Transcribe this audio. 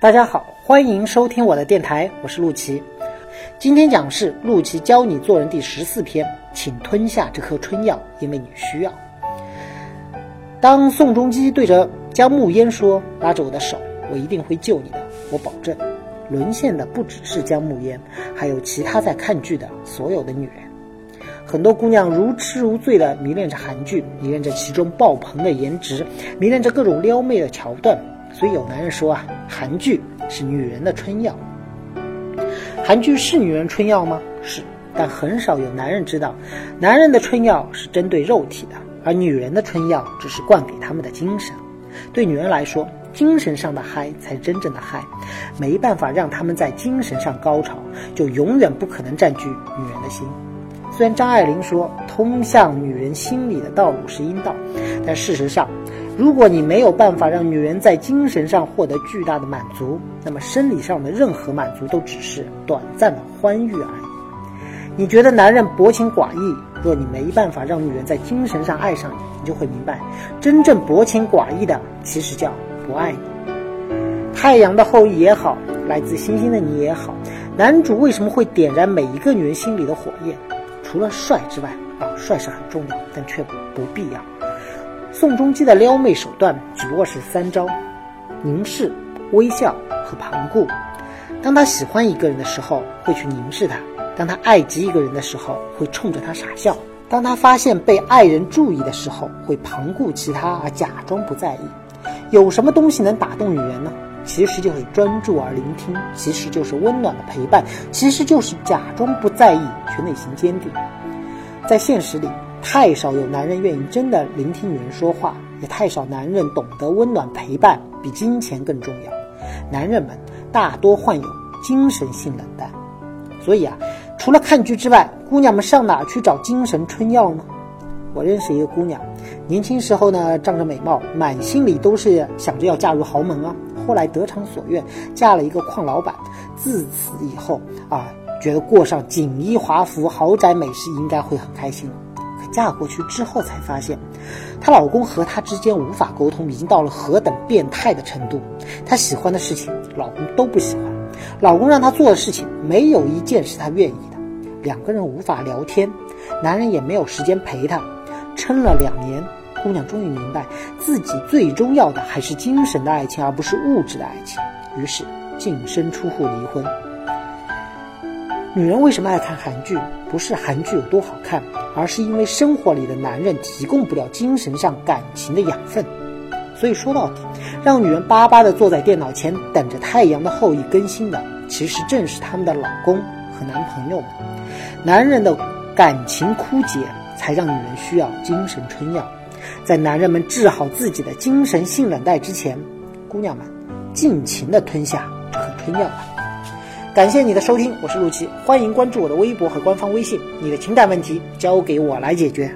大家好，欢迎收听我的电台，我是陆琪。今天讲是陆琪教你做人第十四篇，请吞下这颗春药，因为你需要。当宋仲基对着姜暮烟说：“拉着我的手，我一定会救你的，我保证。”沦陷的不只是姜暮烟，还有其他在看剧的所有的女人。很多姑娘如痴如醉地迷恋着韩剧，迷恋着其中爆棚的颜值，迷恋着各种撩妹的桥段。所以有男人说啊，韩剧是女人的春药。韩剧是女人春药吗？是，但很少有男人知道，男人的春药是针对肉体的，而女人的春药只是灌给他们的精神。对女人来说，精神上的嗨才是真正的嗨，没办法让他们在精神上高潮，就永远不可能占据女人的心。虽然张爱玲说，通向女人心里的道路是阴道，但事实上。如果你没有办法让女人在精神上获得巨大的满足，那么生理上的任何满足都只是短暂的欢愉而已。你觉得男人薄情寡义？若你没办法让女人在精神上爱上你，你就会明白，真正薄情寡义的其实叫不爱你。太阳的后裔也好，来自星星的你也好，男主为什么会点燃每一个女人心里的火焰？除了帅之外，啊，帅是很重要，但却不必要。宋仲基的撩妹手段只不过是三招：凝视、微笑和旁顾。当他喜欢一个人的时候，会去凝视他；当他爱极一个人的时候，会冲着他傻笑；当他发现被爱人注意的时候，会旁顾其他而假装不在意。有什么东西能打动女人呢？其实就是专注而聆听，其实就是温暖的陪伴，其实就是假装不在意却内心坚定。在现实里。太少有男人愿意真的聆听女人说话，也太少男人懂得温暖陪伴比金钱更重要。男人们大多患有精神性冷淡，所以啊，除了看剧之外，姑娘们上哪去找精神春药呢？我认识一个姑娘，年轻时候呢，仗着美貌，满心里都是想着要嫁入豪门啊。后来得偿所愿，嫁了一个矿老板。自此以后啊，觉得过上锦衣华服、豪宅美食应该会很开心。嫁过去之后才发现，她老公和她之间无法沟通，已经到了何等变态的程度。她喜欢的事情，老公都不喜欢；老公让她做的事情，没有一件是她愿意的。两个人无法聊天，男人也没有时间陪她。撑了两年，姑娘终于明白，自己最终要的还是精神的爱情，而不是物质的爱情。于是净身出户离婚。女人为什么爱看韩剧？不是韩剧有多好看，而是因为生活里的男人提供不了精神上感情的养分。所以说到底，让女人巴巴地坐在电脑前等着《太阳的后裔》更新的，其实正是他们的老公和男朋友们。男人的感情枯竭，才让女人需要精神春药。在男人们治好自己的精神性冷淡之前，姑娘们尽情地吞下这颗春药吧。感谢你的收听，我是陆琪，欢迎关注我的微博和官方微信。你的情感问题交给我来解决。